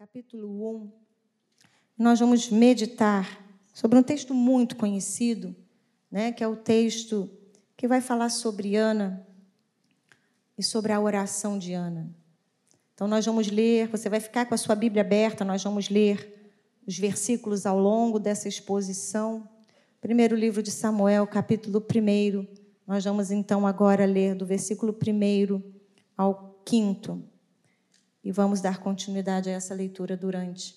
capítulo 1, nós vamos meditar sobre um texto muito conhecido, né, que é o texto que vai falar sobre Ana e sobre a oração de Ana. Então, nós vamos ler, você vai ficar com a sua Bíblia aberta, nós vamos ler os versículos ao longo dessa exposição. Primeiro livro de Samuel, capítulo 1. Nós vamos então agora ler do versículo 1 ao 5 e vamos dar continuidade a essa leitura durante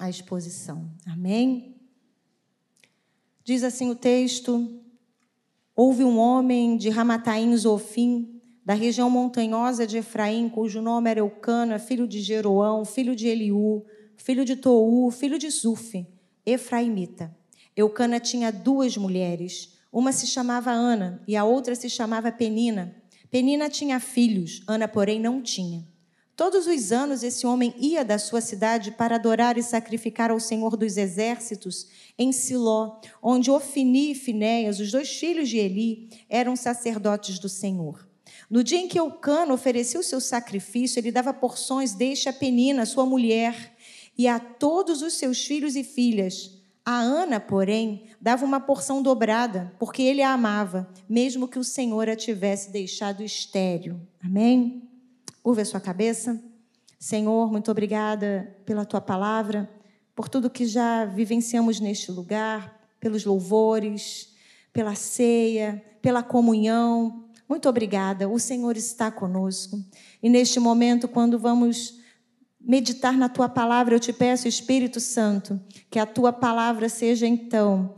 a exposição. Amém? Diz assim o texto: Houve um homem de Ramataim Zofim, da região montanhosa de Efraim, cujo nome era Eucana, filho de Jeroão, filho de Eliú, filho de Tou, filho de Zufi, Efraimita. Eucana tinha duas mulheres, uma se chamava Ana e a outra se chamava Penina. Penina tinha filhos, Ana, porém, não tinha. Todos os anos esse homem ia da sua cidade para adorar e sacrificar ao Senhor dos Exércitos em Siló, onde Ofini e Finéias, os dois filhos de Eli, eram sacerdotes do Senhor. No dia em que Eucano ofereceu seu sacrifício, ele dava porções deste a Penina, sua mulher, e a todos os seus filhos e filhas. A Ana, porém, dava uma porção dobrada, porque ele a amava, mesmo que o Senhor a tivesse deixado estéril. Amém? Curva a sua cabeça. Senhor, muito obrigada pela tua palavra, por tudo que já vivenciamos neste lugar, pelos louvores, pela ceia, pela comunhão. Muito obrigada. O Senhor está conosco. E neste momento, quando vamos meditar na tua palavra, eu te peço, Espírito Santo, que a tua palavra seja então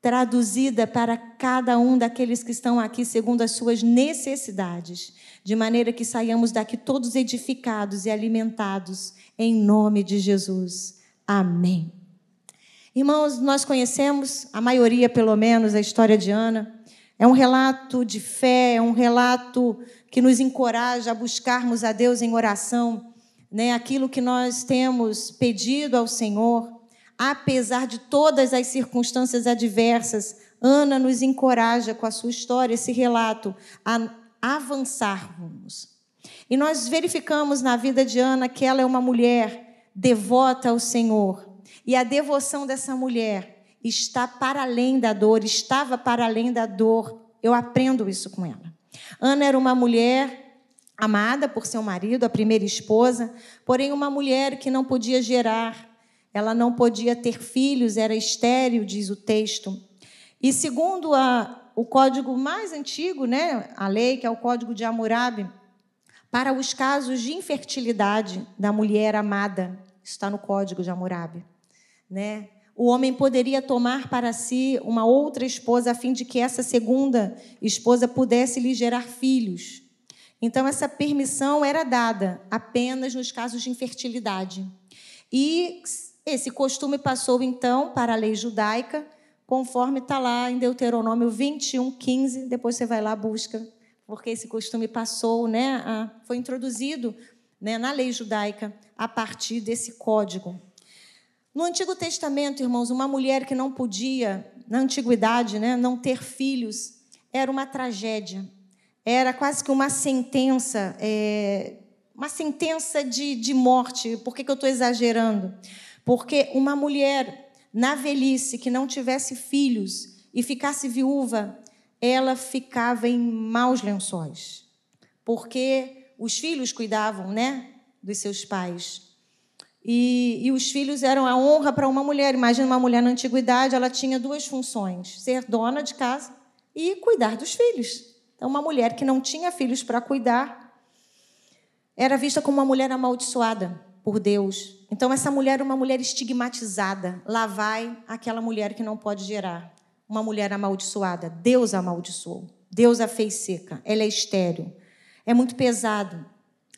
traduzida para cada um daqueles que estão aqui segundo as suas necessidades de maneira que saiamos daqui todos edificados e alimentados, em nome de Jesus. Amém. Irmãos, nós conhecemos, a maioria pelo menos, a história de Ana. É um relato de fé, é um relato que nos encoraja a buscarmos a Deus em oração, né? aquilo que nós temos pedido ao Senhor. Apesar de todas as circunstâncias adversas, Ana nos encoraja com a sua história, esse relato, a avançarmos. E nós verificamos na vida de Ana que ela é uma mulher devota ao Senhor. E a devoção dessa mulher está para além da dor, estava para além da dor. Eu aprendo isso com ela. Ana era uma mulher amada por seu marido, a primeira esposa, porém uma mulher que não podia gerar, ela não podia ter filhos, era estéril, diz o texto. E segundo a, o código mais antigo, né, a lei, que é o Código de Hammurabi, para os casos de infertilidade da mulher amada, está no Código de Hammurabi, né? O homem poderia tomar para si uma outra esposa a fim de que essa segunda esposa pudesse lhe gerar filhos. Então essa permissão era dada apenas nos casos de infertilidade. E esse costume passou então para a lei judaica, conforme está lá em Deuteronômio 21, 15. Depois você vai lá, busca, porque esse costume passou, né, a, foi introduzido né, na lei judaica a partir desse código. No Antigo Testamento, irmãos, uma mulher que não podia, na antiguidade, né, não ter filhos, era uma tragédia. Era quase que uma sentença, é, uma sentença de, de morte. Por que, que eu estou exagerando? Porque uma mulher na velhice, que não tivesse filhos e ficasse viúva, ela ficava em maus lençóis, porque os filhos cuidavam, né, dos seus pais. E, e os filhos eram a honra para uma mulher. Imagina uma mulher na antiguidade, ela tinha duas funções: ser dona de casa e cuidar dos filhos. Então, uma mulher que não tinha filhos para cuidar era vista como uma mulher amaldiçoada por Deus. Então, essa mulher era uma mulher estigmatizada. Lá vai aquela mulher que não pode gerar. Uma mulher amaldiçoada. Deus a amaldiçoou. Deus a fez seca. Ela é estéril. É muito pesado.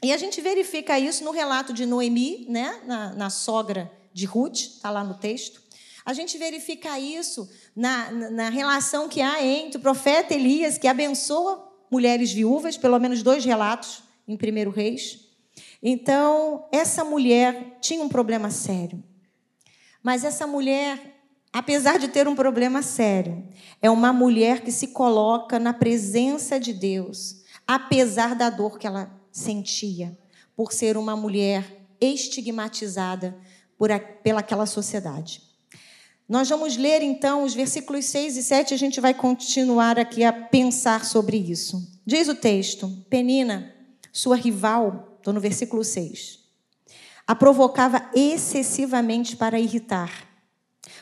E a gente verifica isso no relato de Noemi, né? na, na sogra de Ruth, está lá no texto. A gente verifica isso na, na relação que há entre o profeta Elias, que abençoa mulheres viúvas, pelo menos dois relatos em 1 Reis, então, essa mulher tinha um problema sério. Mas essa mulher, apesar de ter um problema sério, é uma mulher que se coloca na presença de Deus, apesar da dor que ela sentia, por ser uma mulher estigmatizada por a, pelaquela sociedade. Nós vamos ler então os versículos 6 e 7, a gente vai continuar aqui a pensar sobre isso. Diz o texto: Penina, sua rival, estou no versículo 6, a provocava excessivamente para irritar,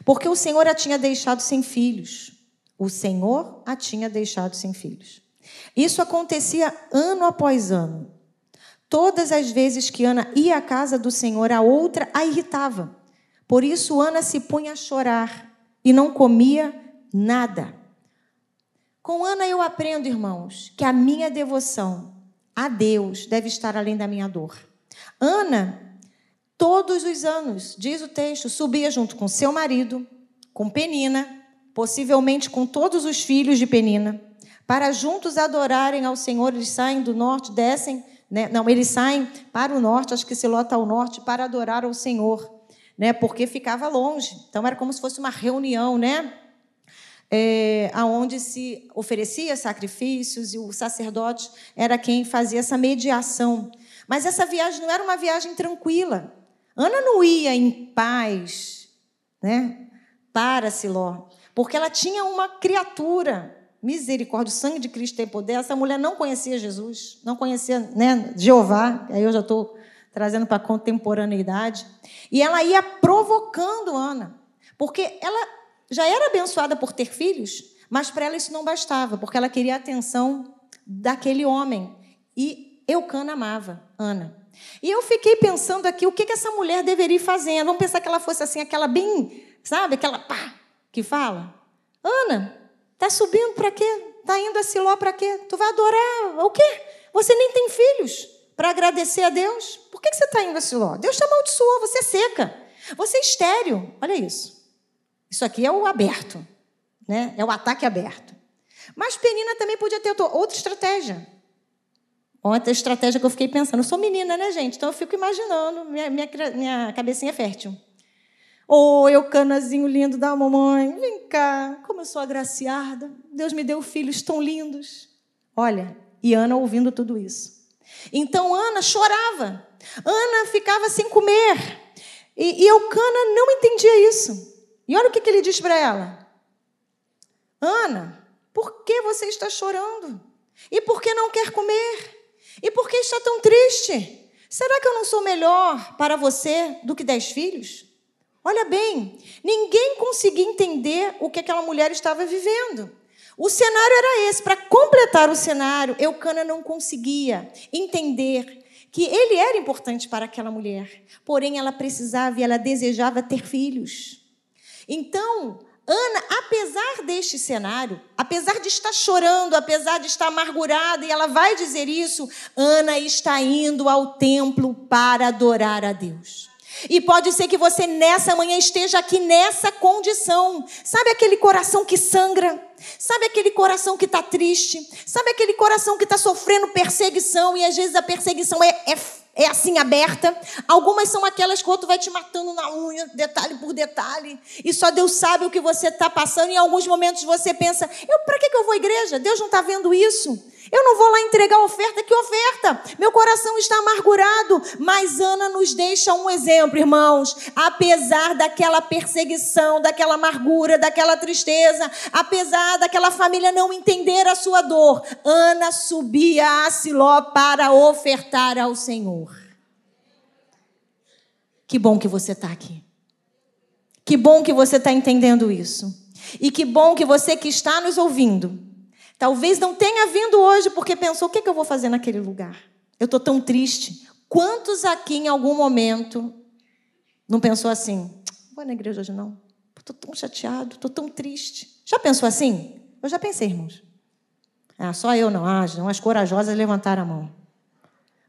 porque o Senhor a tinha deixado sem filhos. O Senhor a tinha deixado sem filhos. Isso acontecia ano após ano. Todas as vezes que Ana ia à casa do Senhor, a outra a irritava. Por isso Ana se punha a chorar e não comia nada. Com Ana eu aprendo, irmãos, que a minha devoção a Deus deve estar além da minha dor. Ana, todos os anos, diz o texto, subia junto com seu marido, com Penina, possivelmente com todos os filhos de Penina, para juntos adorarem ao Senhor. Eles saem do norte, descem né? Não, eles saem para o norte, acho que se lota ao norte, para adorar ao Senhor, né? porque ficava longe. Então era como se fosse uma reunião, né? É, aonde se oferecia sacrifícios e o sacerdote era quem fazia essa mediação. Mas essa viagem não era uma viagem tranquila. Ana não ia em paz né, para Siló, porque ela tinha uma criatura Misericórdia, o sangue de Cristo tem poder. Essa mulher não conhecia Jesus, não conhecia né, Jeová, aí eu já estou trazendo para a contemporaneidade. E ela ia provocando Ana, porque ela já era abençoada por ter filhos, mas para ela isso não bastava, porque ela queria a atenção daquele homem. E Eucana amava Ana. E eu fiquei pensando aqui o que, que essa mulher deveria fazendo. Vamos pensar que ela fosse assim, aquela bem, sabe, aquela pá, que fala. Ana, Está subindo para quê? Está indo a Siló para quê? Tu vai adorar o quê? Você nem tem filhos para agradecer a Deus. Por que você está indo a Siló? Deus te amaldiçoou, você é seca. Você é estéreo. Olha isso. Isso aqui é o aberto. Né? É o ataque aberto. Mas Penina também podia ter outra estratégia. Outra estratégia que eu fiquei pensando. Eu sou menina, né, gente? Então eu fico imaginando. Minha, minha, minha cabecinha é fértil. Ô, oh, Eucanazinho lindo da mamãe, vem cá, como eu sou agraciada. Deus me deu filhos tão lindos. Olha, e Ana ouvindo tudo isso. Então Ana chorava. Ana ficava sem comer. E, e Eucana não entendia isso. E olha o que, que ele diz para ela: Ana, por que você está chorando? E por que não quer comer? E por que está tão triste? Será que eu não sou melhor para você do que dez filhos? Olha bem, ninguém conseguia entender o que aquela mulher estava vivendo. O cenário era esse. Para completar o cenário, Eucana não conseguia entender que ele era importante para aquela mulher. Porém, ela precisava e ela desejava ter filhos. Então, Ana, apesar deste cenário, apesar de estar chorando, apesar de estar amargurada, e ela vai dizer isso, Ana está indo ao templo para adorar a Deus. E pode ser que você nessa manhã esteja aqui nessa condição. Sabe aquele coração que sangra? Sabe aquele coração que está triste? Sabe aquele coração que está sofrendo perseguição e às vezes a perseguição é, é, é, assim aberta? Algumas são aquelas que o outro vai te matando na unha, detalhe por detalhe, e só Deus sabe o que você está passando. E em alguns momentos você pensa: eu para que, que eu vou à igreja? Deus não está vendo isso. Eu não vou lá entregar oferta, que oferta? Meu coração está amargurado. Mas Ana nos deixa um exemplo, irmãos. Apesar daquela perseguição, daquela amargura, daquela tristeza, apesar daquela família não entender a sua dor, Ana subia a Siló para ofertar ao Senhor. Que bom que você está aqui. Que bom que você está entendendo isso. E que bom que você que está nos ouvindo Talvez não tenha vindo hoje porque pensou: o que, é que eu vou fazer naquele lugar? Eu estou tão triste. Quantos aqui em algum momento não pensou assim? Vou na igreja hoje não. Estou tão chateado, estou tão triste. Já pensou assim? Eu já pensei, irmãos. Ah, só eu não. Ah, não, as corajosas levantaram a mão.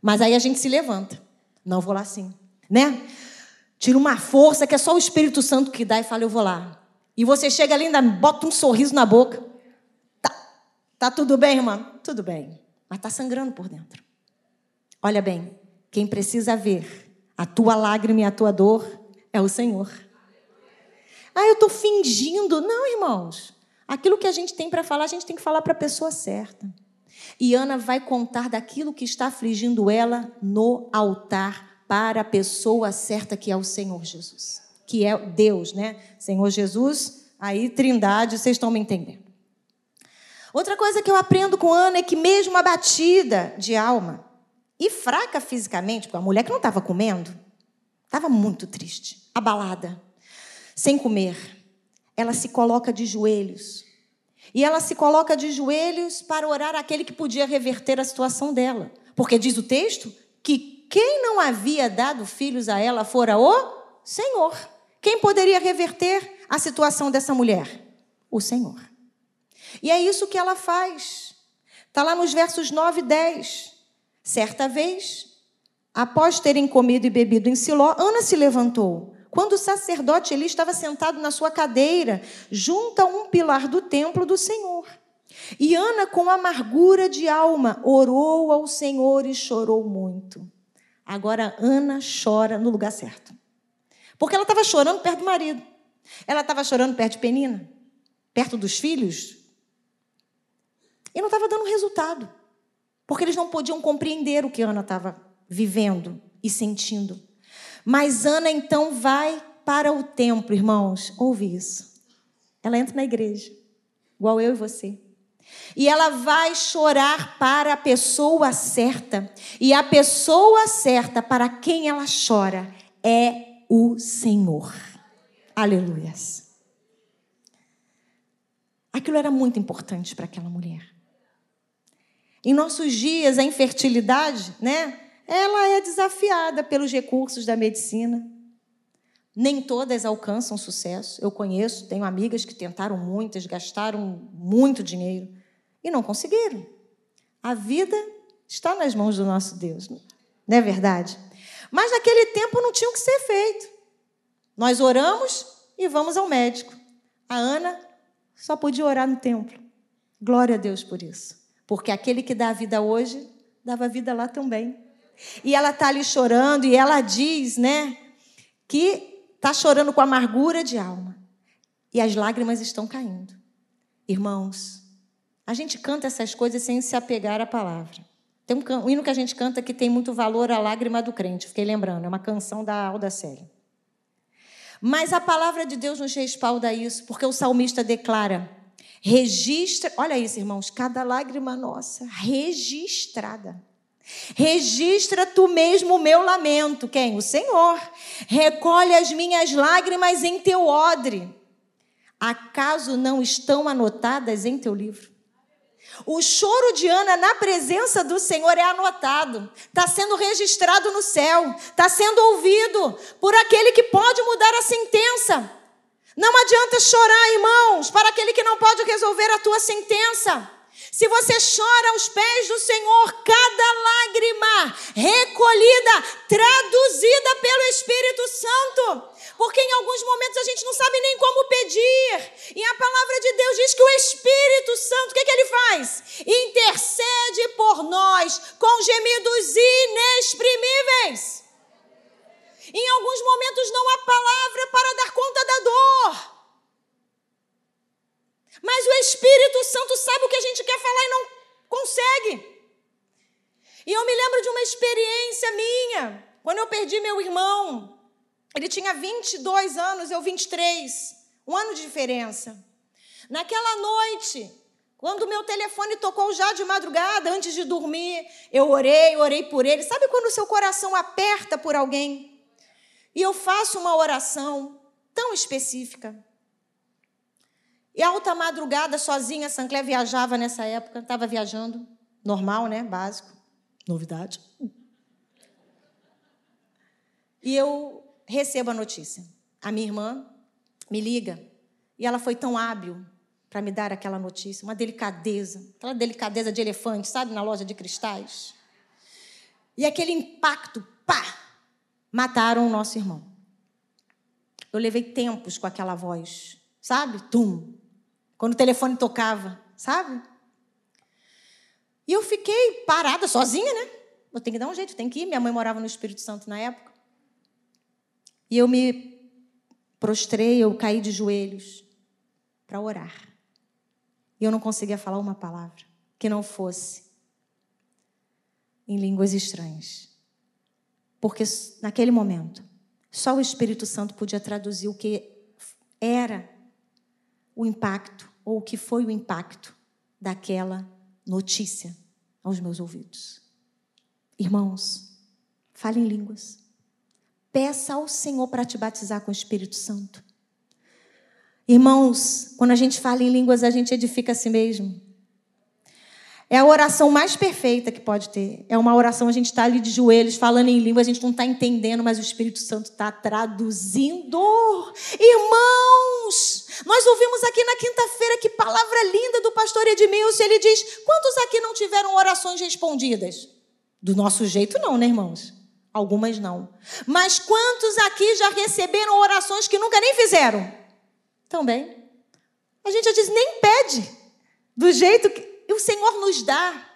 Mas aí a gente se levanta. Não vou lá sim. Né? Tira uma força que é só o Espírito Santo que dá e fala, eu vou lá. E você chega ali ainda bota um sorriso na boca. Tá tudo bem, irmã? Tudo bem. Mas tá sangrando por dentro. Olha bem, quem precisa ver a tua lágrima e a tua dor é o Senhor. Ah, eu estou fingindo. Não, irmãos. Aquilo que a gente tem para falar, a gente tem que falar para a pessoa certa. E Ana vai contar daquilo que está afligindo ela no altar para a pessoa certa que é o Senhor Jesus, que é Deus, né? Senhor Jesus, aí Trindade, vocês estão me entendendo. Outra coisa que eu aprendo com Ana é que mesmo abatida de alma e fraca fisicamente, porque a mulher que não estava comendo, estava muito triste, abalada, sem comer, ela se coloca de joelhos. E ela se coloca de joelhos para orar aquele que podia reverter a situação dela. Porque diz o texto que quem não havia dado filhos a ela fora o Senhor. Quem poderia reverter a situação dessa mulher? O Senhor. E é isso que ela faz. Está lá nos versos 9 e 10. Certa vez, após terem comido e bebido em Siló, Ana se levantou. Quando o sacerdote ele estava sentado na sua cadeira, junto a um pilar do templo do Senhor. E Ana, com amargura de alma, orou ao Senhor e chorou muito. Agora, Ana chora no lugar certo. Porque ela estava chorando perto do marido. Ela estava chorando perto de Penina, perto dos filhos. E não estava dando resultado. Porque eles não podiam compreender o que Ana estava vivendo e sentindo. Mas Ana então vai para o templo, irmãos. Ouve isso. Ela entra na igreja, igual eu e você. E ela vai chorar para a pessoa certa. E a pessoa certa para quem ela chora é o Senhor. Aleluias. Aquilo era muito importante para aquela mulher. Em nossos dias, a infertilidade, né? Ela é desafiada pelos recursos da medicina. Nem todas alcançam sucesso. Eu conheço, tenho amigas que tentaram muitas, gastaram muito dinheiro e não conseguiram. A vida está nas mãos do nosso Deus, não é verdade? Mas naquele tempo não tinha o que ser feito. Nós oramos e vamos ao médico. A Ana só podia orar no templo. Glória a Deus por isso. Porque aquele que dá a vida hoje, dava vida lá também. E ela está ali chorando e ela diz, né, que está chorando com amargura de alma. E as lágrimas estão caindo. Irmãos, a gente canta essas coisas sem se apegar à palavra. Tem um, um hino que a gente canta que tem muito valor, a lágrima do crente. Fiquei lembrando, é uma canção da Alda Célia. Mas a palavra de Deus nos respalda isso, porque o salmista declara: registra, olha isso, irmãos, cada lágrima nossa, registrada. Registra tu mesmo o meu lamento, quem? O Senhor. Recolhe as minhas lágrimas em teu odre. Acaso não estão anotadas em teu livro? O choro de Ana na presença do Senhor é anotado, está sendo registrado no céu, está sendo ouvido por aquele que pode mudar a sentença. Não adianta chorar, irmãos, para aquele que não pode resolver a tua sentença. Se você chora aos pés do Senhor, cada lágrima recolhida, traduzida pelo Espírito Santo, porque em alguns momentos a gente não sabe nem como pedir. E a palavra de Deus diz que o Espírito Santo, o que, que ele faz? Intercede por nós com gemidos inexprimíveis. Em alguns momentos não há palavra para dar conta da dor. Mas o Espírito Santo sabe o que a gente quer falar e não consegue. E eu me lembro de uma experiência minha, quando eu perdi meu irmão. Ele tinha 22 anos, eu 23. Um ano de diferença. Naquela noite, quando meu telefone tocou já de madrugada, antes de dormir, eu orei, orei por ele. Sabe quando o seu coração aperta por alguém? E eu faço uma oração tão específica. E alta madrugada, sozinha, Sancler viajava nessa época, estava viajando, normal, né? Básico, novidade. E eu recebo a notícia. A minha irmã me liga e ela foi tão hábil para me dar aquela notícia, uma delicadeza, aquela delicadeza de elefante, sabe, na loja de cristais. E aquele impacto, pá, mataram o nosso irmão. Eu levei tempos com aquela voz, sabe? Tum. Quando o telefone tocava, sabe? E eu fiquei parada, sozinha, né? Eu tenho que dar um jeito, tem que ir. Minha mãe morava no Espírito Santo na época. E eu me prostrei, eu caí de joelhos para orar. E eu não conseguia falar uma palavra que não fosse em línguas estranhas. Porque naquele momento, só o Espírito Santo podia traduzir o que era o impacto, ou o que foi o impacto daquela notícia aos meus ouvidos. Irmãos, fale em línguas. Peça ao Senhor para te batizar com o Espírito Santo. Irmãos, quando a gente fala em línguas, a gente edifica a si mesmo. É a oração mais perfeita que pode ter. É uma oração, a gente está ali de joelhos, falando em língua, a gente não está entendendo, mas o Espírito Santo está traduzindo. Irmãos, nós ouvimos aqui na quinta-feira que palavra linda do pastor Edmilson. Ele diz: quantos aqui não tiveram orações respondidas? Do nosso jeito, não, né, irmãos? Algumas não. Mas quantos aqui já receberam orações que nunca nem fizeram? Também. A gente já diz, nem pede. Do jeito que o Senhor nos dá.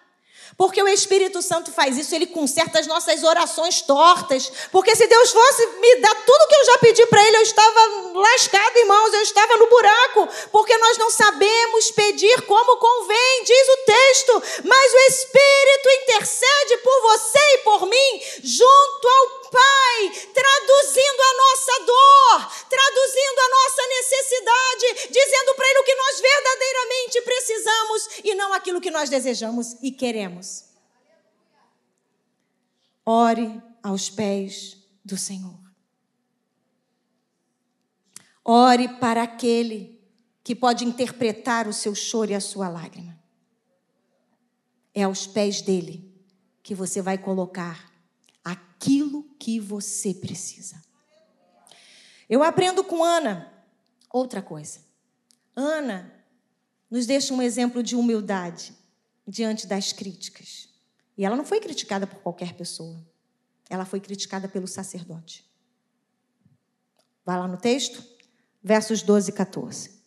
Porque o Espírito Santo faz isso, ele conserta as nossas orações tortas. Porque se Deus fosse me dar tudo que eu já pedi para ele, eu estava lascado, irmãos, eu estava no buraco. Porque nós não sabemos pedir como convém, diz o texto. Mas o Espírito intercede por você e por mim, junto ao Pai, traduzindo a nossa dor, traduzindo a nossa necessidade, dizendo para Ele o que nós verdadeiramente precisamos e não aquilo que nós desejamos e queremos. Ore aos pés do Senhor. Ore para aquele que pode interpretar o seu choro e a sua lágrima. É aos pés dele que você vai colocar aquilo que você precisa. Eu aprendo com Ana outra coisa. Ana nos deixa um exemplo de humildade diante das críticas. E ela não foi criticada por qualquer pessoa. Ela foi criticada pelo sacerdote. Vai lá no texto, versos 12 e 14.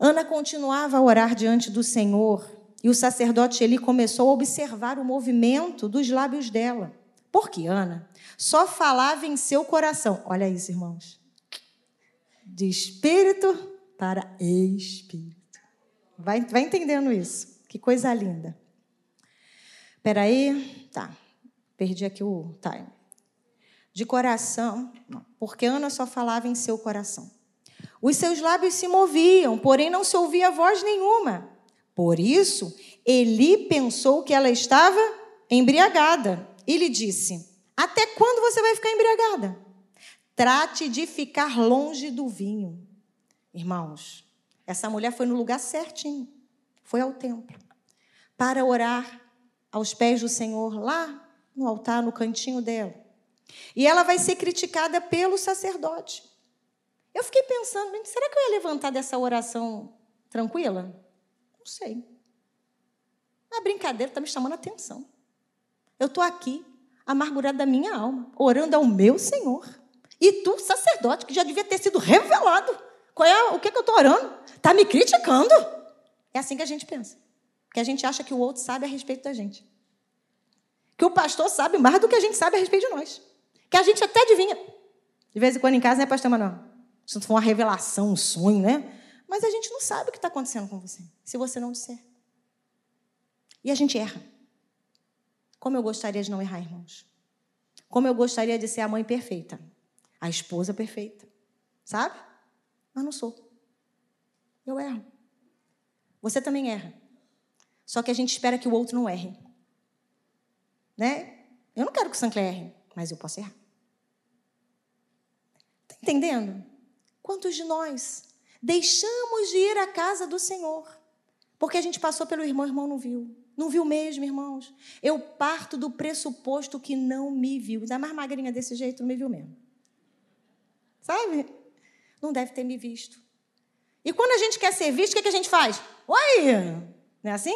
Ana continuava a orar diante do Senhor e o sacerdote Eli começou a observar o movimento dos lábios dela. Porque Ana só falava em seu coração. Olha isso, irmãos. De espírito para espírito. Vai, vai entendendo isso. Que coisa linda. Espera aí. Tá. Perdi aqui o time. De coração. Porque Ana só falava em seu coração. Os seus lábios se moviam, porém não se ouvia voz nenhuma. Por isso, Eli pensou que ela estava embriagada e lhe disse: Até quando você vai ficar embriagada? Trate de ficar longe do vinho. Irmãos, essa mulher foi no lugar certinho, foi ao templo, para orar aos pés do Senhor, lá no altar, no cantinho dela. E ela vai ser criticada pelo sacerdote. Eu fiquei pensando, será que eu ia levantar dessa oração tranquila? Não sei. A brincadeira está me chamando a atenção. Eu estou aqui, amargurada da minha alma, orando ao meu Senhor. E tu, sacerdote, que já devia ter sido revelado. Qual é, o que, que eu estou orando? Está me criticando. É assim que a gente pensa. Que a gente acha que o outro sabe a respeito da gente. Que o pastor sabe mais do que a gente sabe a respeito de nós. Que a gente até adivinha. De vez em quando em casa, né, pastor Manuel? Se não for uma revelação, um sonho, né? Mas a gente não sabe o que está acontecendo com você, se você não disser. E a gente erra. Como eu gostaria de não errar, irmãos. Como eu gostaria de ser a mãe perfeita, a esposa perfeita. Sabe? Mas não sou. Eu erro. Você também erra. Só que a gente espera que o outro não erre. Né? Eu não quero que o Sancler erre, mas eu posso errar. Está entendendo? Quantos de nós deixamos de ir à casa do Senhor porque a gente passou pelo irmão, o irmão não viu? Não viu mesmo, irmãos? Eu parto do pressuposto que não me viu. Ainda mais magrinha desse jeito, não me viu mesmo. Sabe? Não deve ter me visto. E quando a gente quer ser visto, o que, a gente faz? Oi! Não é assim?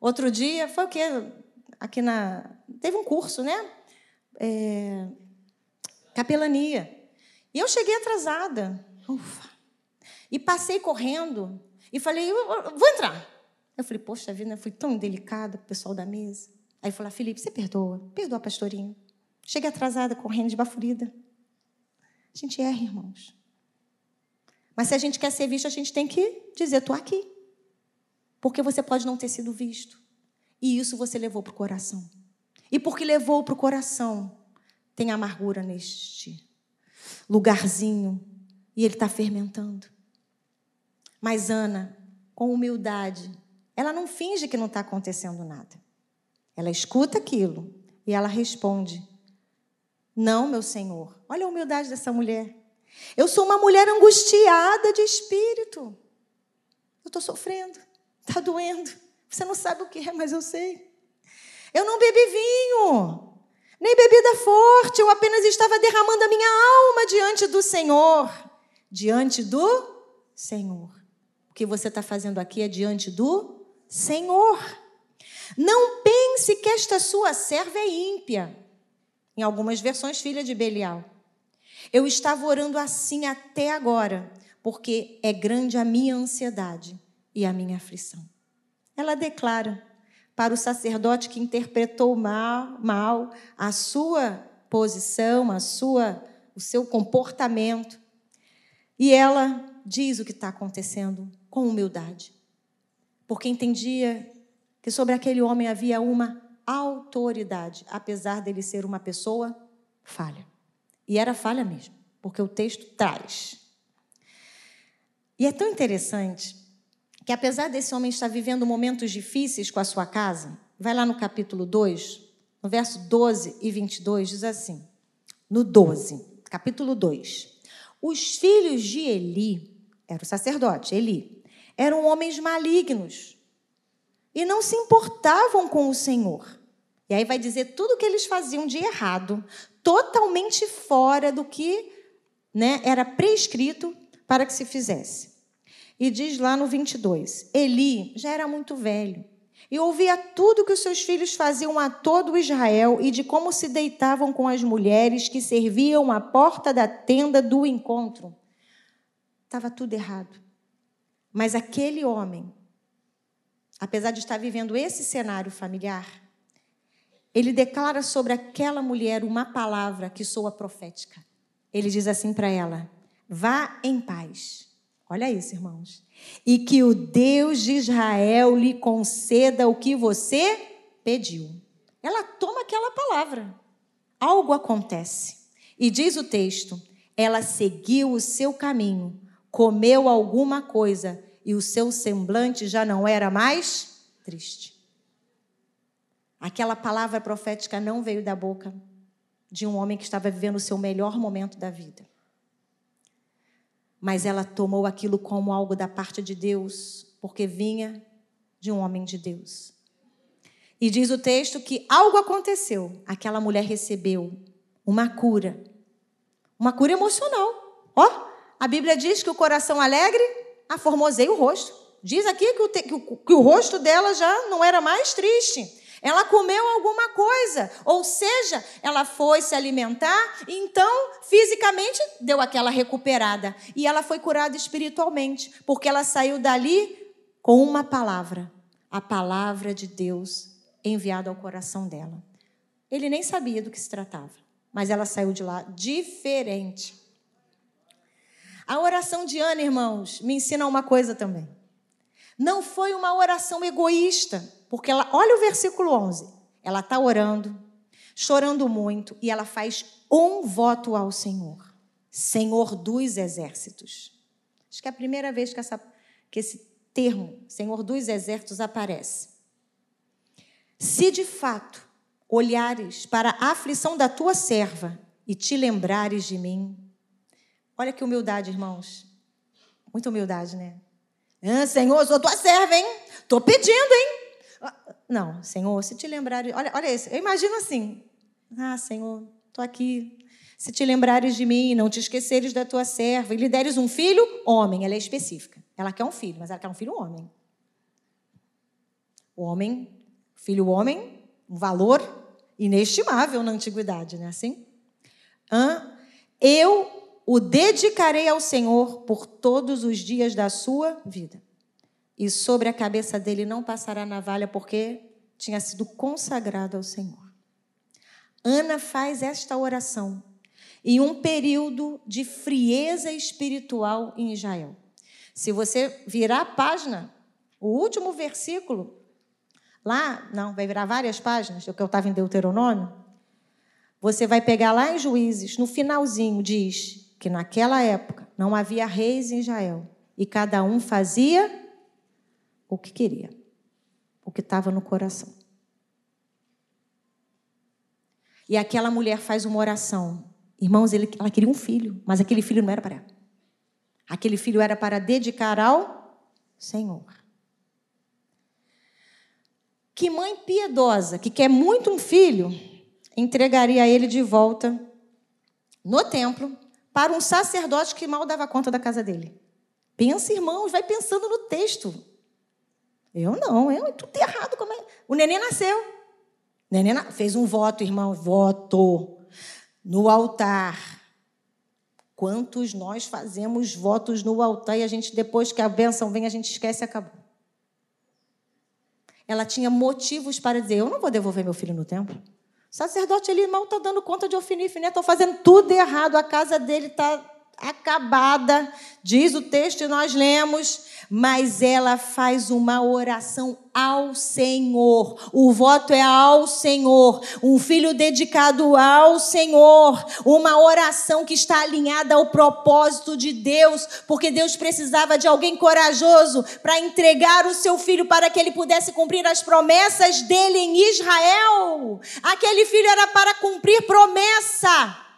Outro dia, foi o quê? Aqui na. Teve um curso, né? É... Capelania. E eu cheguei atrasada. Ufa. E passei correndo. E falei, vou entrar. Eu falei, poxa vida, fui tão delicada com o pessoal da mesa. Aí falou, Felipe, você perdoa? Perdoa a pastorinha. Cheguei atrasada, correndo, esbafurida. A gente erra, irmãos. Mas se a gente quer ser visto, a gente tem que dizer, estou aqui. Porque você pode não ter sido visto. E isso você levou para o coração. E porque levou para o coração, tem amargura neste lugarzinho e ele está fermentando. Mas Ana, com humildade, ela não finge que não está acontecendo nada. Ela escuta aquilo e ela responde: Não, meu Senhor. Olha a humildade dessa mulher. Eu sou uma mulher angustiada de espírito. Eu estou sofrendo, está doendo. Você não sabe o que é, mas eu sei. Eu não bebi vinho, nem bebida forte, eu apenas estava derramando a minha alma diante do Senhor. Diante do Senhor. O que você está fazendo aqui é diante do Senhor. Não pense que esta sua serva é ímpia. Em algumas versões, filha de Belial. Eu estava orando assim até agora, porque é grande a minha ansiedade e a minha aflição. Ela declara para o sacerdote que interpretou mal, mal a sua posição, a sua, o seu comportamento. E ela diz o que está acontecendo com humildade, porque entendia que sobre aquele homem havia uma autoridade, apesar dele ser uma pessoa falha. E era falha mesmo, porque o texto traz. E é tão interessante que, apesar desse homem estar vivendo momentos difíceis com a sua casa, vai lá no capítulo 2, no verso 12 e 22, diz assim: no 12, capítulo 2. Os filhos de Eli, era o sacerdote, Eli, eram homens malignos e não se importavam com o Senhor. E aí vai dizer tudo o que eles faziam de errado, totalmente fora do que né, era prescrito para que se fizesse. E diz lá no 22: Eli já era muito velho e ouvia tudo que os seus filhos faziam a todo Israel e de como se deitavam com as mulheres que serviam à porta da tenda do encontro. Estava tudo errado. Mas aquele homem apesar de estar vivendo esse cenário familiar, ele declara sobre aquela mulher uma palavra que soa profética. Ele diz assim para ela: vá em paz. Olha isso, irmãos. E que o Deus de Israel lhe conceda o que você pediu. Ela toma aquela palavra. Algo acontece. E diz o texto: ela seguiu o seu caminho, comeu alguma coisa e o seu semblante já não era mais triste. Aquela palavra profética não veio da boca de um homem que estava vivendo o seu melhor momento da vida. Mas ela tomou aquilo como algo da parte de Deus, porque vinha de um homem de Deus. E diz o texto que algo aconteceu. Aquela mulher recebeu uma cura. Uma cura emocional. Ó, a Bíblia diz que o coração alegre aformoseia o rosto. Diz aqui que o, que, o, que o rosto dela já não era mais triste. Ela comeu alguma coisa, ou seja, ela foi se alimentar, então fisicamente deu aquela recuperada. E ela foi curada espiritualmente, porque ela saiu dali com uma palavra, a palavra de Deus enviada ao coração dela. Ele nem sabia do que se tratava, mas ela saiu de lá diferente. A oração de Ana, irmãos, me ensina uma coisa também. Não foi uma oração egoísta, porque ela, olha o versículo 11. Ela está orando, chorando muito, e ela faz um voto ao Senhor, Senhor dos exércitos. Acho que é a primeira vez que, essa, que esse termo, Senhor dos exércitos, aparece. Se de fato olhares para a aflição da tua serva e te lembrares de mim, Olha que humildade, irmãos. Muita humildade, né? Ah, Senhor, sou tua serva, hein? Tô pedindo, hein? Ah, não, Senhor, se te lembrares. Olha, olha isso. Eu imagino assim. Ah, Senhor, tô aqui. Se te lembrares de mim, não te esqueceres da tua serva, e lhe deres um filho, homem. Ela é específica. Ela quer um filho, mas ela quer um filho homem. Homem, filho homem, um valor inestimável na antiguidade, não é assim? Ah, eu o dedicarei ao Senhor por todos os dias da sua vida. E sobre a cabeça dele não passará navalha, porque tinha sido consagrado ao Senhor. Ana faz esta oração em um período de frieza espiritual em Israel. Se você virar a página, o último versículo, Lá, não, vai virar várias páginas, o que eu estava em Deuteronômio. Você vai pegar lá em Juízes, no finalzinho, diz que naquela época não havia reis em Israel e cada um fazia o que queria, o que estava no coração. E aquela mulher faz uma oração. Irmãos, ela queria um filho, mas aquele filho não era para ela. Aquele filho era para dedicar ao Senhor. Que mãe piedosa, que quer muito um filho, entregaria ele de volta no templo para um sacerdote que mal dava conta da casa dele. Pensa, irmãos, vai pensando no texto. Eu não, eu tudo errado. Como é? O neném nasceu. O neném fez um voto, irmão, voto no altar. Quantos nós fazemos votos no altar e a gente, depois que a bênção vem, a gente esquece e acabou ela tinha motivos para dizer: Eu não vou devolver meu filho no templo. O sacerdote ali mal está dando conta de Ofinife, né? Estão fazendo tudo errado, a casa dele está acabada, diz o texto e nós lemos, mas ela faz uma oração ao Senhor. O voto é ao Senhor. Um filho dedicado ao Senhor. Uma oração que está alinhada ao propósito de Deus, porque Deus precisava de alguém corajoso para entregar o seu filho para que ele pudesse cumprir as promessas dele em Israel. Aquele filho era para cumprir promessa.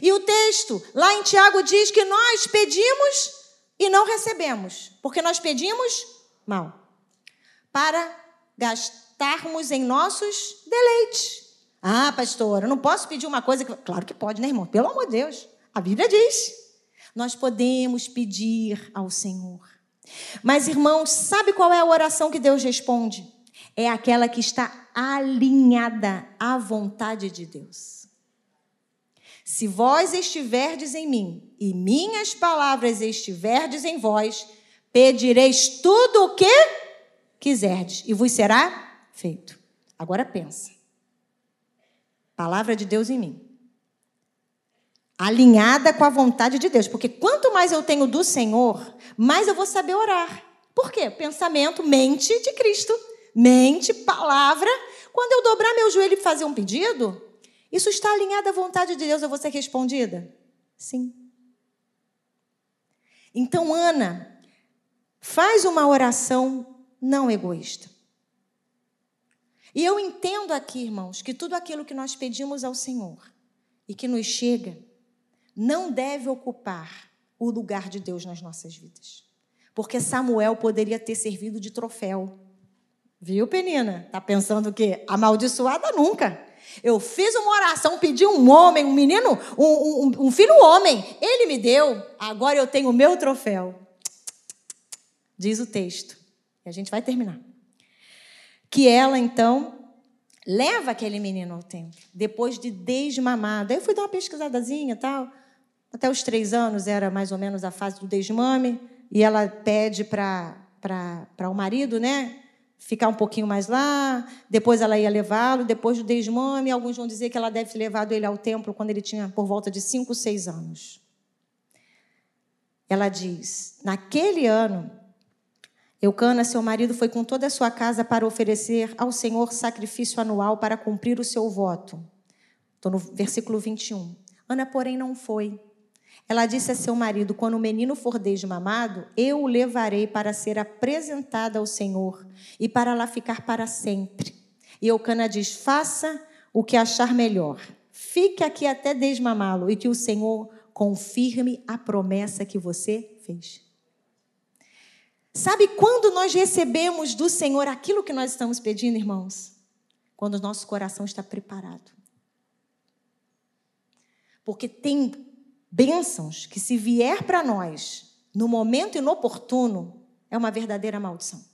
E o texto lá em Tiago diz que nós pedimos e não recebemos, porque nós pedimos mal, para gastarmos em nossos deleites. Ah, pastora, eu não posso pedir uma coisa que. Claro que pode, né, irmão? Pelo amor de Deus. A Bíblia diz. Nós podemos pedir ao Senhor. Mas, irmãos, sabe qual é a oração que Deus responde? É aquela que está alinhada à vontade de Deus. Se vós estiverdes em mim e minhas palavras estiverdes em vós, pedireis tudo o que quiserdes e vos será feito. Agora pensa. Palavra de Deus em mim. Alinhada com a vontade de Deus, porque quanto mais eu tenho do Senhor, mais eu vou saber orar. Por quê? Pensamento, mente de Cristo. Mente, palavra. Quando eu dobrar meu joelho e fazer um pedido, isso está alinhado à vontade de Deus a você respondida? Sim. Então, Ana, faz uma oração não egoísta. E eu entendo aqui, irmãos, que tudo aquilo que nós pedimos ao Senhor e que nos chega não deve ocupar o lugar de Deus nas nossas vidas. Porque Samuel poderia ter servido de troféu. Viu, Penina? Tá pensando o quê? Amaldiçoada nunca. Eu fiz uma oração, pedi um homem, um menino, um, um, um filho homem. Ele me deu, agora eu tenho o meu troféu. Diz o texto. E a gente vai terminar. Que ela, então, leva aquele menino ao templo, depois de desmamada. Eu fui dar uma pesquisadazinha tal. Até os três anos era mais ou menos a fase do desmame. E ela pede para o marido, né? Ficar um pouquinho mais lá, depois ela ia levá-lo, depois do desmame, alguns vão dizer que ela deve ter levado ele ao templo quando ele tinha por volta de 5, 6 anos. Ela diz: Naquele ano, Eucana, seu marido, foi com toda a sua casa para oferecer ao Senhor sacrifício anual para cumprir o seu voto. Estou no versículo 21. Ana, porém, não foi. Ela disse a seu marido: Quando o menino for desmamado, eu o levarei para ser apresentada ao Senhor e para lá ficar para sempre. E Eucana diz: Faça o que achar melhor. Fique aqui até desmamá-lo e que o Senhor confirme a promessa que você fez. Sabe quando nós recebemos do Senhor aquilo que nós estamos pedindo, irmãos? Quando o nosso coração está preparado. Porque tem bênçãos que, se vier para nós no momento inoportuno, é uma verdadeira maldição.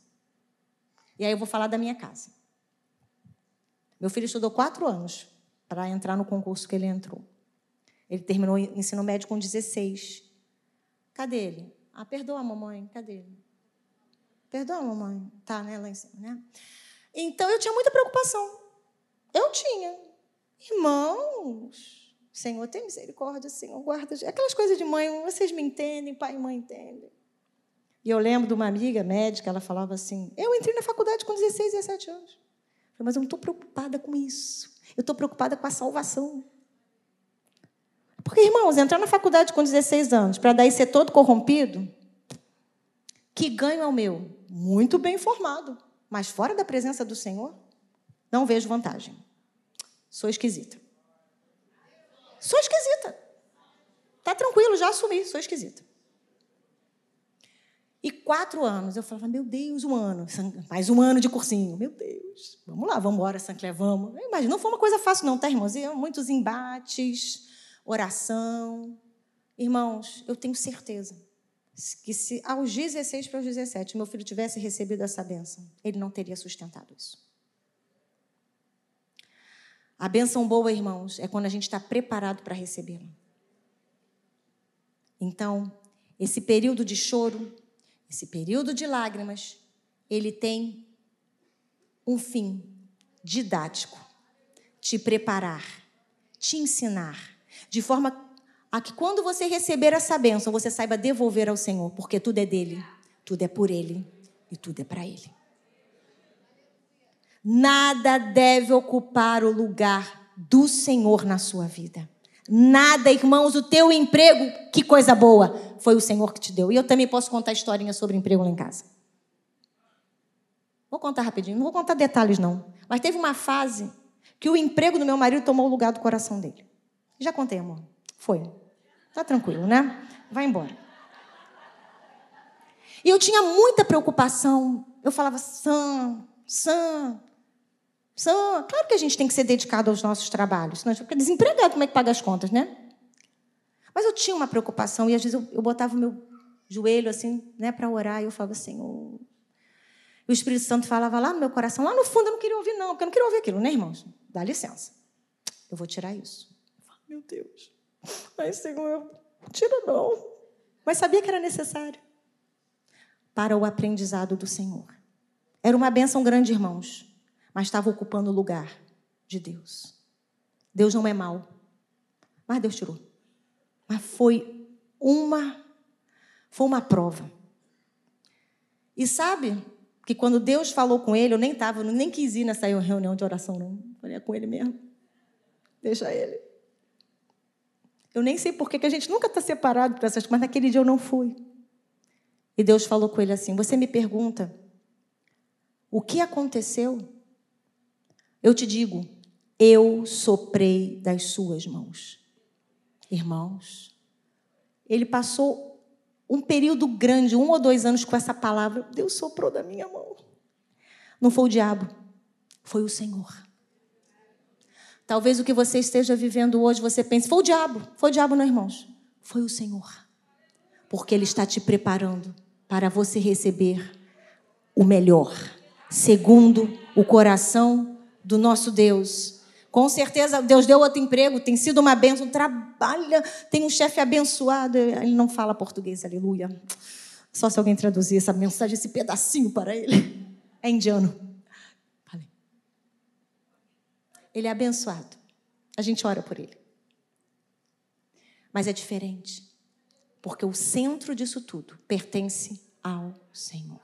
E aí eu vou falar da minha casa. Meu filho estudou quatro anos para entrar no concurso que ele entrou. Ele terminou o ensino médio com 16. Cadê ele? Ah, perdoa, mamãe. Cadê ele? Perdoa, mamãe. Tá, né, lá em cima, né? Então eu tinha muita preocupação. Eu tinha. Irmãos, Senhor, tem misericórdia, Senhor, guarda. Aquelas coisas de mãe, vocês me entendem, pai e mãe entendem. E eu lembro de uma amiga médica, ela falava assim: Eu entrei na faculdade com 16, 17 anos. Eu falei, mas eu não estou preocupada com isso. Eu estou preocupada com a salvação. Porque, irmãos, entrar na faculdade com 16 anos, para daí ser todo corrompido, que ganho é o meu? Muito bem formado, mas fora da presença do Senhor, não vejo vantagem. Sou esquisita. Sou esquisita. Tá tranquilo, já assumi, sou esquisita. E quatro anos, eu falava, meu Deus, um ano, mais um ano de cursinho, meu Deus, vamos lá, vamos embora, Sancler, vamos. Não foi uma coisa fácil não, tá, irmãos? Muitos embates, oração. Irmãos, eu tenho certeza que se aos 16 para os 17 meu filho tivesse recebido essa benção, ele não teria sustentado isso. A benção boa, irmãos, é quando a gente está preparado para recebê-la. Então, esse período de choro, esse período de lágrimas, ele tem um fim didático: te preparar, te ensinar, de forma a que quando você receber essa bênção, você saiba devolver ao Senhor, porque tudo é dele, tudo é por ele e tudo é para ele. Nada deve ocupar o lugar do Senhor na sua vida. Nada, irmãos, o teu emprego, que coisa boa, foi o Senhor que te deu. E eu também posso contar historinha sobre emprego lá em casa. Vou contar rapidinho, não vou contar detalhes não. Mas teve uma fase que o emprego do meu marido tomou o lugar do coração dele. Já contei, amor. Foi. Tá tranquilo, né? Vai embora. E eu tinha muita preocupação. Eu falava, Sam, Sam, são, claro que a gente tem que ser dedicado aos nossos trabalhos, senão a gente fica desempregado, como é que paga as contas, né? Mas eu tinha uma preocupação e às vezes eu, eu botava o meu joelho assim, né, para orar e eu falava, Senhor. O Espírito Santo falava lá no meu coração, lá no fundo eu não queria ouvir, não, porque eu não queria ouvir aquilo, né, irmãos? Dá licença. Eu vou tirar isso. Eu meu Deus. Mas, Senhor, tira não. Mas sabia que era necessário para o aprendizado do Senhor. Era uma bênção grande, irmãos mas estava ocupando o lugar de Deus. Deus não é mau, mas Deus tirou. Mas foi uma foi uma prova. E sabe que quando Deus falou com ele, eu nem estava, nem quis ir nessa reunião de oração, não. Falei é com ele mesmo. Deixa ele. Eu nem sei por que a gente nunca está separado para essas coisas, mas naquele dia eu não fui. E Deus falou com ele assim: Você me pergunta o que aconteceu? Eu te digo, eu soprei das suas mãos. Irmãos, ele passou um período grande, um ou dois anos com essa palavra. Deus soprou da minha mão. Não foi o diabo, foi o Senhor. Talvez o que você esteja vivendo hoje, você pense, foi o diabo. Foi o diabo, não, irmãos? Foi o Senhor. Porque Ele está te preparando para você receber o melhor, segundo o coração do nosso Deus. Com certeza, Deus deu outro emprego, tem sido uma bênção, trabalha, tem um chefe abençoado. Ele não fala português, aleluia. Só se alguém traduzir essa mensagem, esse pedacinho para ele. É indiano. Ele é abençoado. A gente ora por ele. Mas é diferente. Porque o centro disso tudo pertence ao Senhor.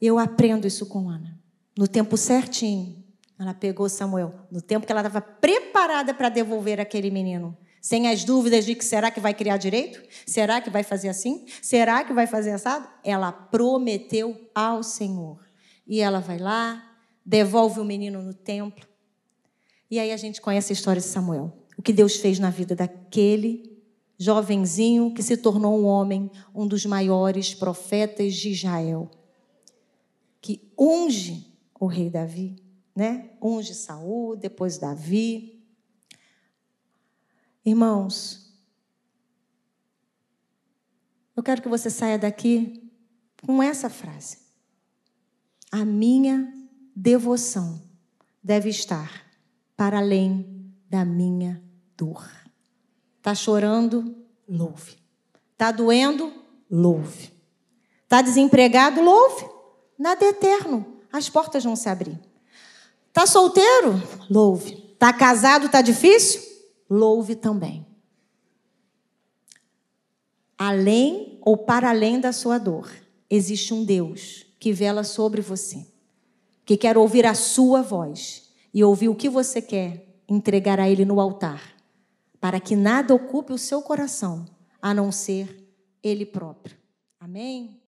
Eu aprendo isso com Ana no tempo certinho, ela pegou Samuel, no tempo que ela estava preparada para devolver aquele menino. Sem as dúvidas de que será que vai criar direito? Será que vai fazer assim? Será que vai fazer assado? Ela prometeu ao Senhor. E ela vai lá, devolve o menino no templo. E aí a gente conhece a história de Samuel. O que Deus fez na vida daquele jovenzinho que se tornou um homem, um dos maiores profetas de Israel. Que unge o rei Davi, né? Unge Saul, depois Davi. Irmãos, eu quero que você saia daqui com essa frase. A minha devoção deve estar para além da minha dor. Tá chorando? Louve. Tá doendo? Louve. Tá desempregado? Louve. Nada é eterno as portas vão se abrir. Tá solteiro? Louve. Tá casado, tá difícil? Louve também. além ou para além da sua dor, existe um Deus que vela sobre você, que quer ouvir a sua voz e ouvir o que você quer entregar a Ele no altar, para que nada ocupe o seu coração a não ser Ele próprio. Amém?